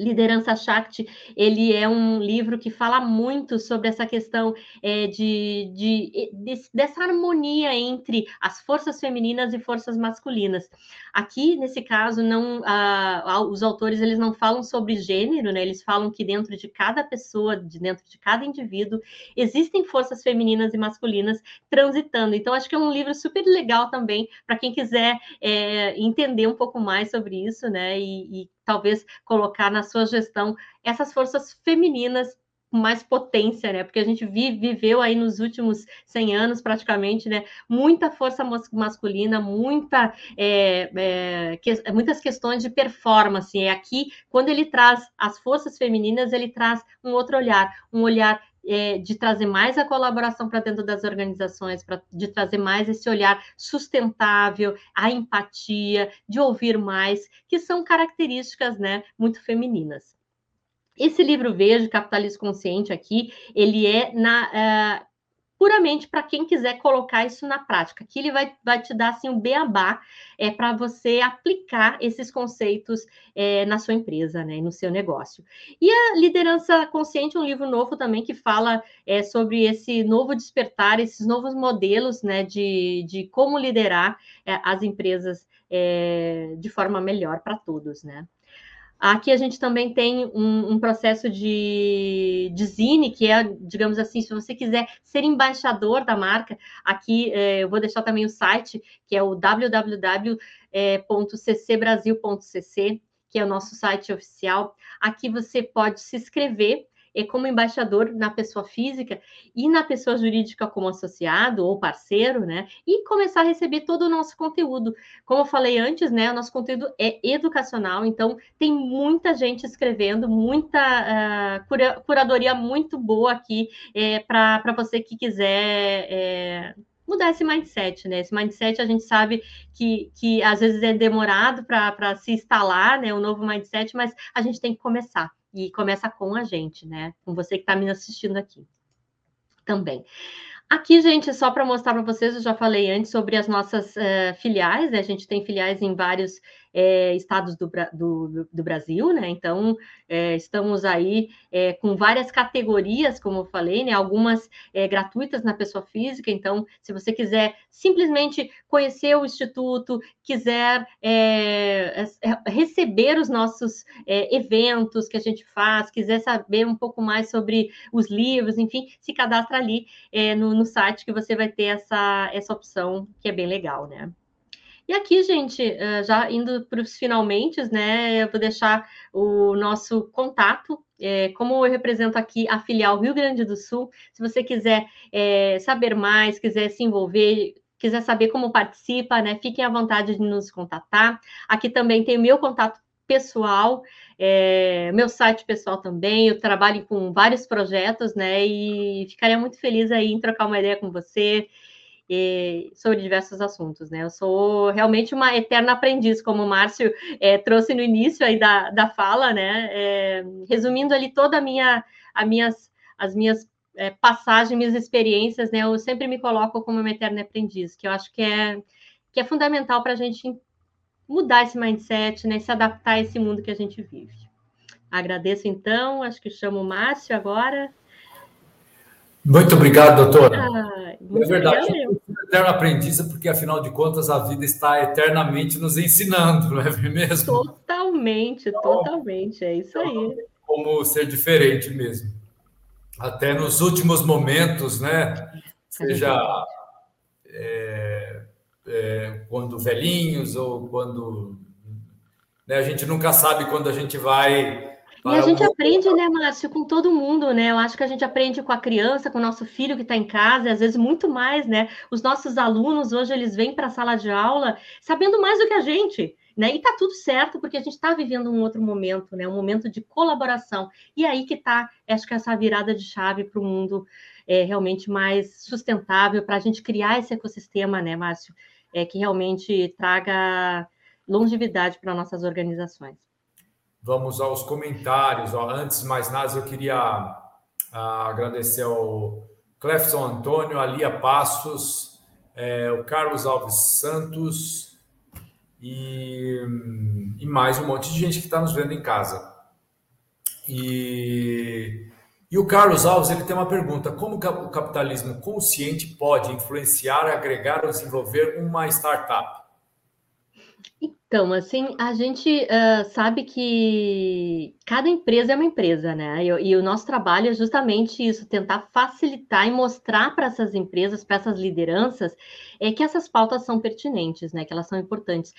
Liderança Shakti, ele é um livro que fala muito sobre essa questão é, de, de, de, dessa harmonia entre as forças femininas e forças masculinas. Aqui, nesse caso, não ah, os autores eles não falam sobre gênero, né? Eles falam que dentro de cada pessoa, de dentro de cada indivíduo, existem forças femininas e masculinas transitando. Então, acho que é um livro super legal também para quem quiser é, entender um pouco mais sobre isso, né? E, e talvez colocar na sua gestão essas forças femininas com mais potência, né? Porque a gente vive, viveu aí nos últimos 100 anos, praticamente, né? Muita força masculina, muita, é, é, que, muitas questões de performance. E aqui, quando ele traz as forças femininas, ele traz um outro olhar, um olhar é, de trazer mais a colaboração para dentro das organizações, pra, de trazer mais esse olhar sustentável, a empatia, de ouvir mais, que são características né, muito femininas. Esse livro verde, Capitalismo Consciente, aqui, ele é na. Puramente para quem quiser colocar isso na prática. Aqui ele vai, vai te dar assim um beabá é, para você aplicar esses conceitos é, na sua empresa, né, no seu negócio. E a liderança consciente, um livro novo também que fala é, sobre esse novo despertar, esses novos modelos, né, de, de como liderar é, as empresas é, de forma melhor para todos, né. Aqui a gente também tem um, um, processo de, de zine, que é, digamos assim, se você quiser ser embaixador da marca, aqui é, eu vou deixar também o site, que é o www.ccbrasil.cc, que é o nosso site oficial. Aqui você pode se inscrever é como embaixador na pessoa física e na pessoa jurídica como associado ou parceiro, né? E começar a receber todo o nosso conteúdo. Como eu falei antes, né? O nosso conteúdo é educacional, então tem muita gente escrevendo, muita uh, cura curadoria muito boa aqui é, para você que quiser. É, mudar esse mindset, né? Esse mindset a gente sabe que, que às vezes é demorado para se instalar, né? O novo mindset, mas a gente tem que começar e começa com a gente, né? Com você que está me assistindo aqui também. Aqui, gente, só para mostrar para vocês, eu já falei antes sobre as nossas uh, filiais, né? A gente tem filiais em vários é, estados do, do, do, Brasil, né? Então, é, estamos aí é, com várias categorias, como eu falei, né? Algumas é, gratuitas na pessoa física. Então, se você quiser simplesmente conhecer o Instituto, quiser é, é, receber os nossos eventos que a gente faz, quiser saber um pouco mais sobre os livros, enfim, se cadastra ali no, no site que você vai ter essa, essa opção que é bem legal, né? E aqui, gente, eh, já indo para os finalmente, né? Eu vou deixar o nosso contato. É, como eu represento aqui a filial Rio Grande do Sul, se você quiser é, saber mais, quiser se envolver, quiser saber como participa, né? Fiquem à vontade de nos contatar. Aqui também tem o meu contato pessoal, é, meu site pessoal também. Eu trabalho com vários projetos, né? E ficaria muito feliz aí em trocar uma ideia com você e, sobre diversos assuntos, né? Eu sou realmente uma eterna aprendiz, como o Márcio é, trouxe no início aí da, da fala, né? É, resumindo ali toda a minha, a minhas, as minhas é, passagens, minhas experiências, né? Eu sempre me coloco como uma eterna aprendiz, que eu acho que é, que é fundamental para a gente mudar esse mindset, né? Se adaptar a esse mundo que a gente vive. Agradeço então, acho que chamo o Márcio agora. Muito obrigado, doutora. Ah, é verdade, eterno aprendiz, porque afinal de contas a vida está eternamente nos ensinando, não é mesmo? Totalmente, então, totalmente, é isso aí. Como ser diferente mesmo. Até nos últimos momentos, né? Seja é, é, quando velhinhos ou quando. Né, a gente nunca sabe quando a gente vai e a gente aprende, né, Márcio, com todo mundo, né? Eu acho que a gente aprende com a criança, com o nosso filho que está em casa, e às vezes muito mais, né? Os nossos alunos hoje eles vêm para a sala de aula sabendo mais do que a gente, né? E tá tudo certo, porque a gente está vivendo um outro momento, né? Um momento de colaboração. E aí que tá, acho que essa virada de chave para o mundo é, realmente mais sustentável, para a gente criar esse ecossistema, né, Márcio? É, que realmente traga longevidade para nossas organizações. Vamos aos comentários. Ó, antes de mais nada, eu queria ah, agradecer ao Clefson Antônio, a Lia Passos, é, o Carlos Alves Santos e, e, mais um monte de gente que está nos vendo em casa. E, e o Carlos Alves ele tem uma pergunta: como o capitalismo consciente pode influenciar, agregar ou desenvolver uma startup? Então, assim, a gente sabe que cada empresa é uma empresa, né? E, e, o nosso trabalho é justamente isso, tentar facilitar e mostrar para essas empresas, para essas lideranças, é que essas pautas são pertinentes, né? Que elas são importantes.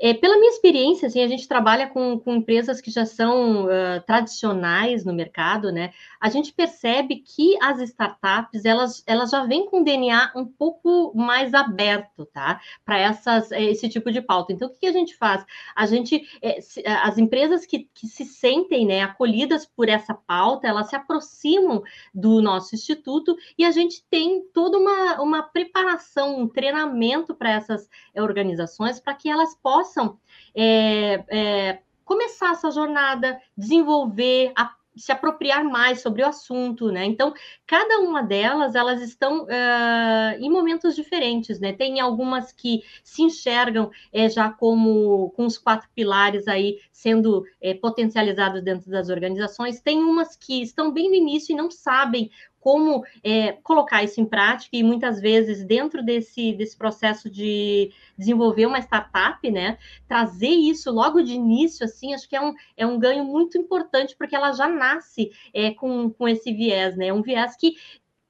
É, pela minha experiência, assim, a gente trabalha com, com empresas que já são tradicionais no mercado, né? A gente percebe que as startups elas, elas já vêm com DNA um pouco mais aberto, tá? Para essas esse tipo de pauta. Então, o que a gente faz? A gente, é, as empresas que, que se sentem né, acolhidas por essa pauta, elas se aproximam do nosso instituto e a gente tem toda uma, uma preparação, um treinamento para essas é, organizações para que elas possam é, é, começar essa jornada, desenvolver, se apropriar mais sobre o assunto, né? Então, cada uma delas, elas estão uh, em momentos diferentes, né? Tem algumas que se enxergam é, já como com os quatro pilares aí sendo é, potencializados dentro das organizações, tem umas que estão bem no início e não sabem como é, colocar isso em prática, e muitas vezes, dentro desse, desse processo de desenvolver uma startup, né, trazer isso logo de início, assim, acho que é um, é um ganho muito importante, porque ela já nasce é, com, com esse viés, né, um viés que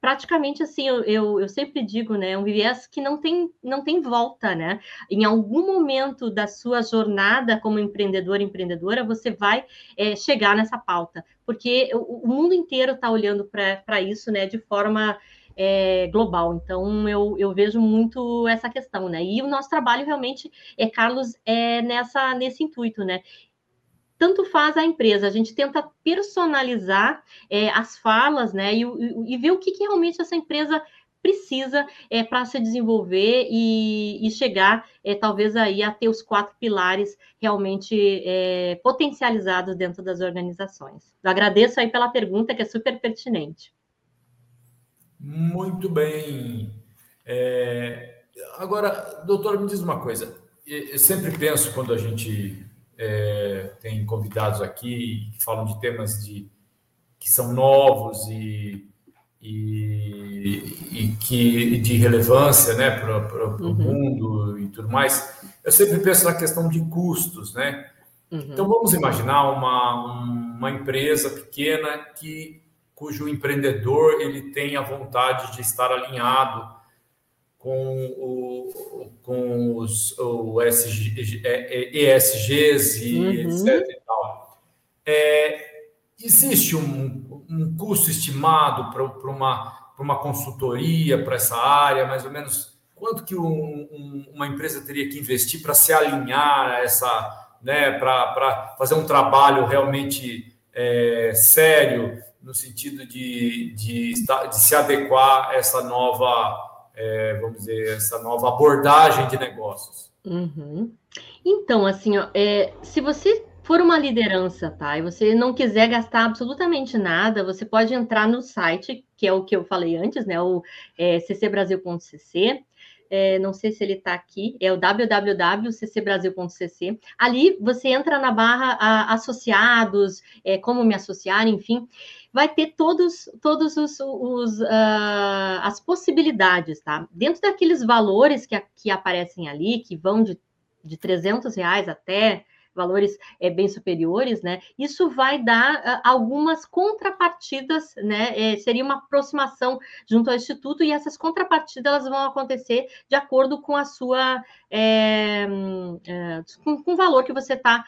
praticamente assim, eu, eu, eu, sempre digo, né, um viés que não tem, não tem volta, né? Em algum momento da sua jornada como empreendedor, empreendedora, você vai é, chegar nessa pauta, porque o, o mundo inteiro está olhando para isso, né, de forma é, global. Então, eu, eu vejo muito essa questão, né? E o nosso trabalho realmente, é, Carlos, é nessa, nesse intuito, né? Tanto faz a empresa. A gente tenta personalizar é, as falas, né, e, e, ver o que, que realmente essa empresa precisa é, para se desenvolver e, e chegar, é, talvez, aí a ter os quatro pilares realmente é, potencializados dentro das organizações. Eu agradeço aí pela pergunta, que é super pertinente. Muito bem. É, agora, doutor, me diz uma coisa. Eu sempre penso, quando a gente é, tem convidados aqui que falam de temas de, que são novos e, e, e que de relevância né, para o uhum. mundo e tudo mais. Eu sempre penso na questão de custos, né? Uhum. Então vamos imaginar uma, uma empresa pequena que cujo empreendedor ele tem a vontade de estar alinhado com, o, com os o ESGs é, é, e uhum. etc. E tal. É, existe um, um custo estimado para uma, uma consultoria para essa área, mais ou menos quanto que um, um, uma empresa teria que investir para se alinhar a essa, né, para fazer um trabalho realmente é, sério no sentido de, de, de se adequar a essa nova é, vamos dizer, essa nova abordagem de negócios? Uhum. Então, assim, ó, é, se você for uma liderança, tá, e você não quiser gastar absolutamente nada, você pode entrar no site, que é o que eu falei antes, né, o é, ccbrasil.cc, é, não sei se ele está aqui, é o www.ccbrasil.cc. Ali você entra na barra a, associados, é, como me associar, enfim, vai ter todos, todos os, os uh, as possibilidades, tá? Dentro daqueles valores que, que aparecem ali, que vão de, de 300 reais até valores é, bem superiores, né? Isso vai dar uh, algumas contrapartidas, né? É, seria uma aproximação junto ao Instituto, e essas contrapartidas elas vão acontecer de acordo com a sua é, com, com, o valor que você está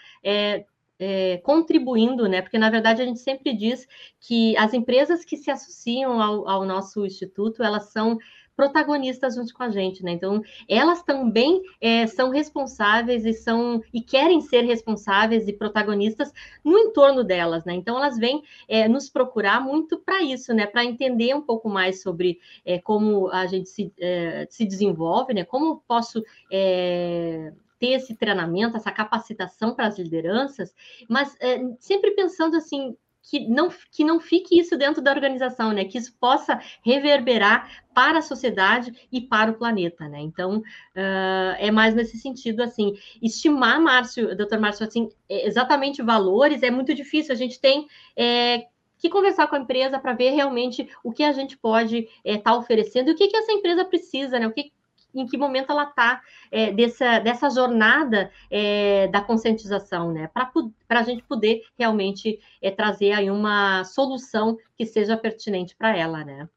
é, contribuindo, né? Porque na verdade a gente sempre diz que as empresas que se associam ao, ao nosso instituto elas são protagonistas junto com a gente, né? Então, elas também é, são responsáveis e são e querem ser responsáveis e protagonistas no entorno delas, né? Então, elas vêm é, nos procurar muito para isso, né? Para entender um pouco mais sobre é, como a gente se, é, se desenvolve, né? Como posso é, ter esse treinamento, essa capacitação para as lideranças, mas é, sempre pensando assim, que não, que não fique isso dentro da organização, né? Que isso possa reverberar para a sociedade e para o planeta, né? Então, uh, é mais nesse sentido, assim, estimar, Márcio, doutor Márcio, assim, é, exatamente valores é muito difícil, a gente tem é, que conversar com a empresa para ver realmente o que a gente pode estar é, tá oferecendo e o que, que essa empresa precisa, né? O que, em que momento ela está é, dessa, dessa jornada é, da conscientização, né? Para a gente poder realmente é, trazer aí uma solução que seja pertinente para ela, né?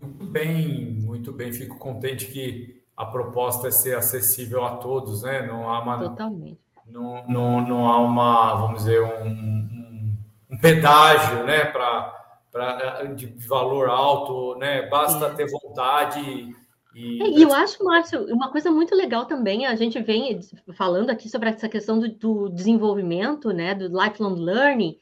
Muito bem, muito bem. Fico contente que a proposta é ser acessível a todos, né? Não há uma. Totalmente. Não, não, não há uma, vamos dizer, um, um, um pedágio, né? Para de valor alto, né? Basta ter vontade e, é, e eu acho, Márcio, uma coisa muito legal também, a gente vem falando aqui sobre essa questão do, do desenvolvimento, né, do lifelong learning,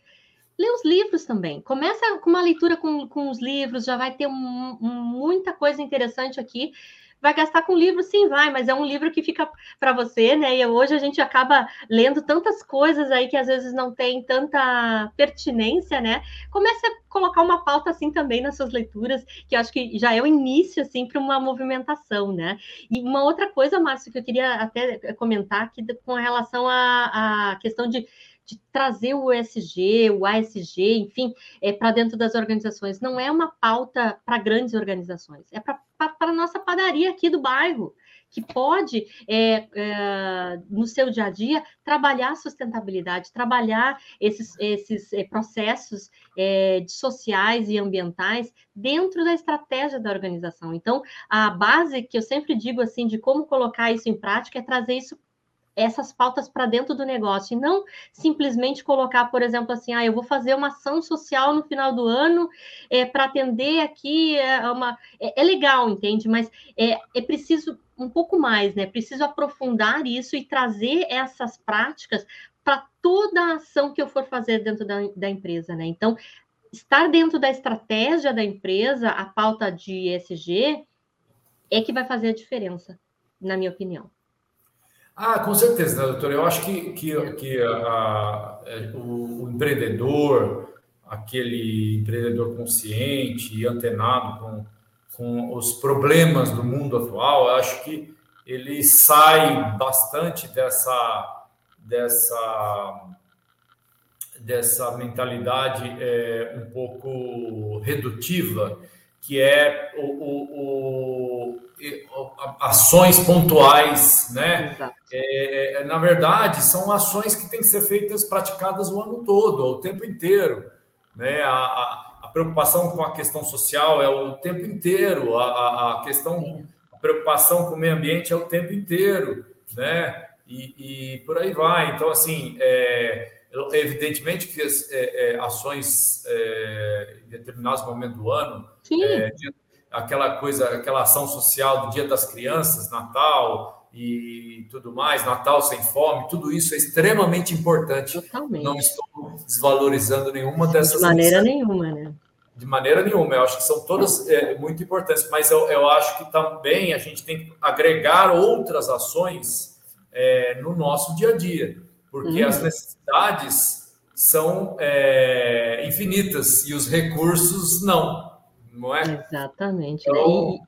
lê os livros também. Começa com uma leitura com, com os livros, já vai ter um, um, muita coisa interessante aqui Vai gastar com livro? Sim, vai, mas é um livro que fica para você, né? E hoje a gente acaba lendo tantas coisas aí que às vezes não tem tanta pertinência, né? Comece a colocar uma pauta assim também nas suas leituras, que acho que já é o início, assim, para uma movimentação, né? E uma outra coisa, Márcio, que eu queria até comentar aqui com relação à questão de de trazer o ESG, o ASG, enfim, é, para dentro das organizações. Não é uma pauta para grandes organizações, é para a nossa padaria aqui do bairro, que pode, é, é, no seu dia a dia, trabalhar sustentabilidade, trabalhar esses, esses é, processos é, sociais e ambientais dentro da estratégia da organização. Então, a base que eu sempre digo assim de como colocar isso em prática é trazer isso essas pautas para dentro do negócio e não simplesmente colocar, por exemplo, assim, ah, eu vou fazer uma ação social no final do ano é, para atender aqui é, uma é, é, legal, entende? Mas é, é preciso um pouco mais, né? Preciso aprofundar isso e trazer essas práticas para toda a ação que eu for fazer dentro da, da empresa, né? Então, estar dentro da estratégia da empresa, a pauta de ESG, é que vai fazer a diferença, na minha opinião. Ah, com certeza, né, doutor? Eu acho que, que, que a, é, o, o, empreendedor, aquele empreendedor consciente e antenado com, com os problemas do mundo atual, eu acho que ele sai bastante dessa, dessa, dessa mentalidade é, um pouco redutiva, que é o, o ações pontuais, né? É, é, na verdade, são ações que têm que ser feitas, praticadas o ano todo, o tempo inteiro, né? A, a, a preocupação com a questão social é o tempo inteiro, a, a, questão, a preocupação com o meio ambiente é o tempo inteiro, né? E, e por aí vai. Então, assim, é, evidentemente que as, é, é, ações é, em determinados momentos do ano, é, aquela coisa, aquela ação social do Dia das Crianças, Natal e tudo mais, Natal sem fome, tudo isso é extremamente importante. Totalmente. Não estou desvalorizando nenhuma dessas. De maneira nenhuma, né? De maneira nenhuma, eu acho que são todas é, muito importantes, mas eu, eu acho que também a gente tem que agregar outras ações é, no nosso dia a dia, porque hum. as necessidades são é, infinitas e os recursos não não é? Exatamente. Então... Né?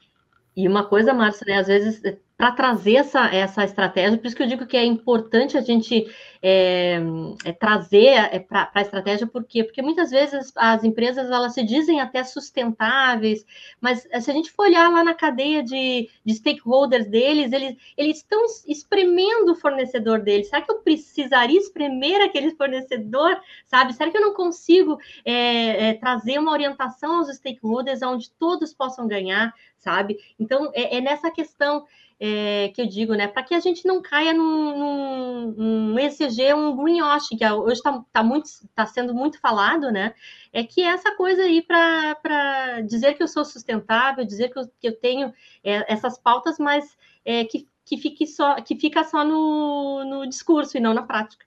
E, e, uma coisa, Márcia, né? às vezes para trazer essa, essa estratégia, por isso que eu digo que é importante a gente é, é trazer é, para a estratégia, por quê? Porque muitas vezes as empresas elas se dizem até sustentáveis, mas eh, se a gente for olhar lá na cadeia de, de stakeholders deles, eles, eles estão espremendo o fornecedor deles. Será que eu precisaria espremer aquele fornecedor? Sabe? Será que eu não consigo é, trazer uma orientação aos stakeholders onde todos possam ganhar? Sabe? Então, é, é nessa questão é, que eu digo, né? Para que a gente não caia num, num, num ECG, um greenwashing, que é, hoje está tá muito, tá sendo muito falado, né? É que é essa coisa aí para dizer que eu sou sustentável, dizer que eu, que eu tenho é, essas pautas, mas é, que, que, fique só, que fica só no, no discurso e não na prática.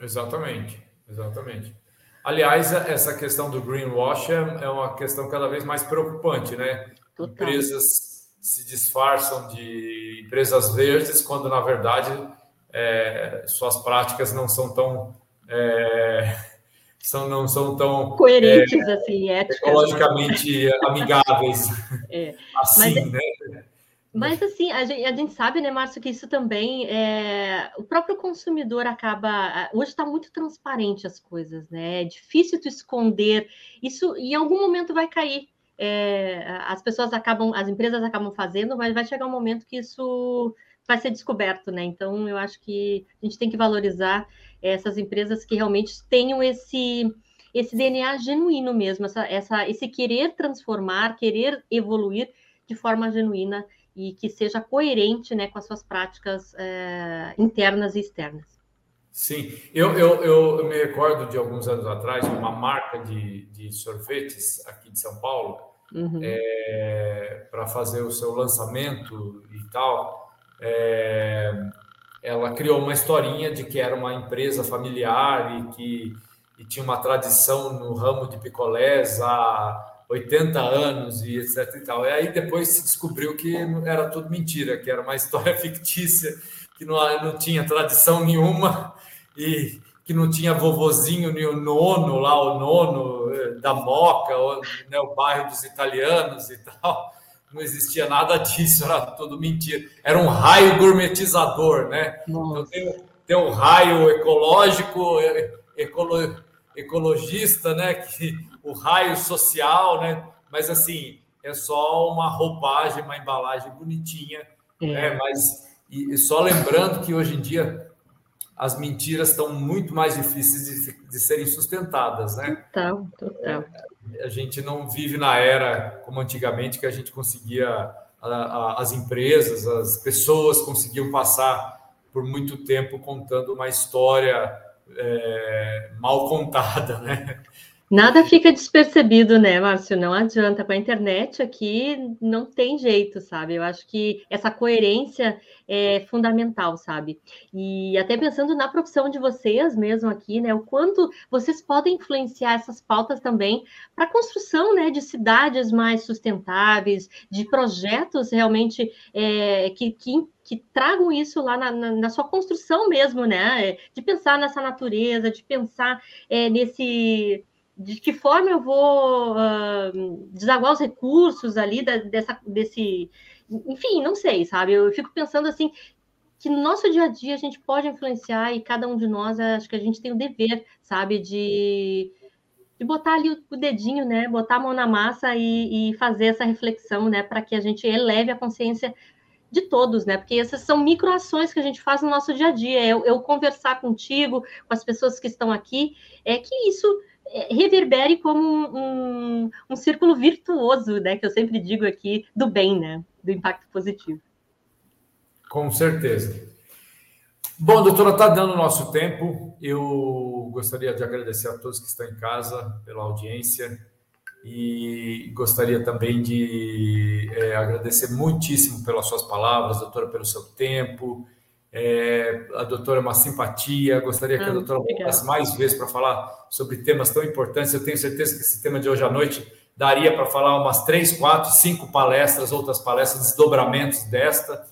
Exatamente, exatamente. Aliás, essa questão do greenwashing é uma questão cada vez mais preocupante, né? Total. Empresas se disfarçam de empresas verdes, quando na verdade é, suas práticas não são tão é, são, não são tão coerentes é, assim, éticas, né? ecologicamente amigáveis é. assim, mas, né? Mas assim, a gente, a gente, sabe, né, Márcio, que isso também é. O próprio consumidor acaba. Hoje está muito transparente as coisas, né? É difícil tu esconder. Isso em algum momento vai cair é, as pessoas acabam, as empresas acabam fazendo, mas vai chegar um momento que isso vai ser descoberto, né? Então, eu acho que a gente tem que valorizar essas empresas que realmente tenham esse esse DNA genuíno mesmo, essa, essa, esse querer transformar, querer evoluir de forma genuína e que seja coerente né, com as suas práticas é, internas e externas. Sim, eu, eu, eu, me recordo de alguns anos atrás, uma marca de, de sorvetes aqui de São Paulo, uhum. é, para fazer o seu lançamento e tal. É, ela criou uma historinha de que era uma empresa familiar e que e tinha uma tradição no ramo de picolés há, 80 anos e etc e tal. E aí depois se descobriu que era tudo mentira, que era uma história (laughs) fictícia, que não, não tinha tradição nenhuma e que não tinha vovozinho nem o nono lá, o nono eh, da Moca, né, o bairro dos italianos e tal. Não existia nada disso, era tudo mentira. Era um raio gourmetizador, né? Então tem, um raio ecológico, ecolo, ecologista, né? Que, o raio social, né? Mas assim, é só uma roupagem, uma embalagem bonitinha, é. né? Mas e, só lembrando que hoje em dia as mentiras estão muito mais difíceis de, de serem sustentadas, né? Total, total. É, a gente não vive na era como antigamente que a gente conseguia as empresas, as pessoas conseguiam passar por muito tempo contando uma história é, mal contada, né? Nada fica despercebido, né, Márcio? Não adianta. Com a internet aqui não tem jeito, sabe? Eu acho que essa coerência é fundamental, sabe? E até pensando na profissão de vocês mesmo aqui, né? O quanto vocês podem influenciar essas pautas também para a construção, né, de cidades mais sustentáveis, de projetos realmente é, que, que que tragam isso lá na, na, na, sua construção mesmo, né? De pensar nessa natureza, de pensar é, nesse de que forma eu vou uh, desaguar os recursos ali da, dessa, desse. Enfim, não sei, sabe? Eu fico pensando assim que no nosso dia a dia a gente pode influenciar e cada um de nós, acho que a gente tem o dever, sabe, de, de botar ali o, dedinho, né? Botar a mão na massa e, e fazer essa reflexão, né? Para que a gente eleve a consciência de todos, né? Porque essas são microações que a gente faz no nosso dia a dia. Eu, eu conversar contigo, com as pessoas que estão aqui, é que isso é, reverbere como um, um, um, círculo virtuoso, né? Que eu sempre digo aqui, do bem, né? Do impacto positivo. Com certeza. Bom, doutora, está dando o nosso tempo. Eu gostaria de agradecer a todos que estão em casa pela audiência e gostaria também de é, agradecer muitíssimo pelas suas palavras, doutora, pelo seu tempo, é, a doutora é uma simpatia, gostaria que a ah, doutora voltasse mais vezes para falar sobre temas tão importantes. Eu tenho certeza que esse tema de hoje à noite daria para falar umas três, quatro, cinco palestras, outras palestras, desdobramentos desta,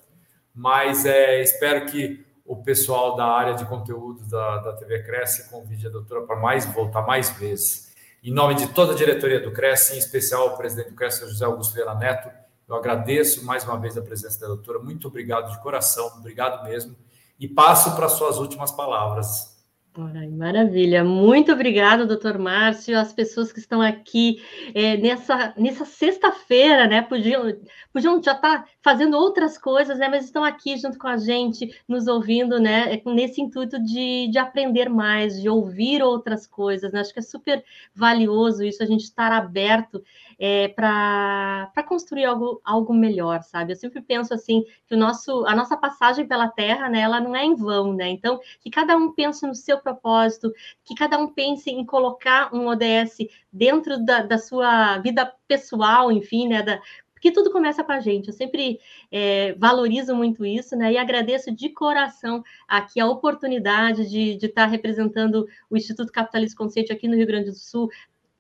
mas é, espero que o pessoal da área de conteúdo da, da TV Cresce convide a doutora para mais voltar mais vezes. Em nome de toda a diretoria do Cresce, em especial o presidente do Cresce, José Augusto Vieira Neto, eu agradeço mais uma vez a presença da doutora. Muito obrigado de coração, obrigado mesmo. E passo para suas últimas palavras. Maravilha, muito obrigada, doutor Márcio, as pessoas que estão aqui é, nessa, nessa sexta-feira, né? Podiam, podiam já estar tá fazendo outras coisas, né? Mas estão aqui junto com a gente, nos ouvindo, né? É, nesse intuito de, de aprender mais, de ouvir outras coisas, né? Acho que é super valioso isso, a gente estar aberto é, para construir algo, algo melhor, sabe? Eu sempre penso assim que o nosso, a nossa passagem pela Terra, né, ela não é em vão, né? Então, que cada um pense no seu propósito, que cada um pense em colocar um ODS dentro da, da sua vida pessoal, enfim, né? Da, porque tudo começa com a gente. Eu sempre é, valorizo muito isso, né? E agradeço de coração aqui a oportunidade de, de estar representando o Instituto Capitalista Consciente aqui no Rio Grande do Sul,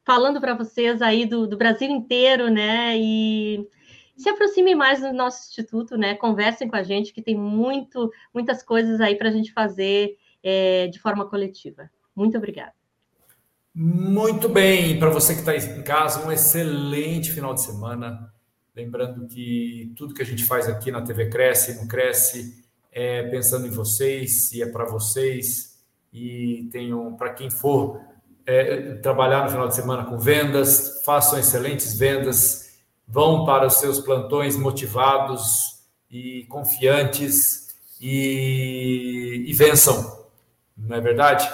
falando para vocês aí do, do, Brasil inteiro, né? E se aproximem mais do nosso instituto, né? Conversem com a gente, que tem muito, muitas coisas aí para a gente fazer é, de forma coletiva. Muito obrigada. Muito bem, para você que está em casa, um excelente final de semana. Lembrando que tudo que a gente faz aqui na TV Cresce, no Cresce, é pensando em vocês, se é para vocês, e tenho para quem for é, trabalhar no final de semana com vendas, façam excelentes vendas, vão para os seus plantões motivados e confiantes e, e vençam, não é verdade?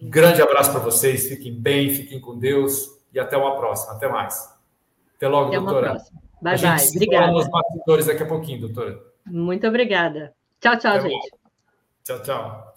Um grande abraço para vocês, fiquem bem, fiquem com Deus e até uma próxima. Até mais. Até logo, até doutora. Bye, bye. Obrigada. nos bastidores daqui a pouquinho, doutora. Muito obrigada. Tchau, tchau, até gente. Tchau, tchau.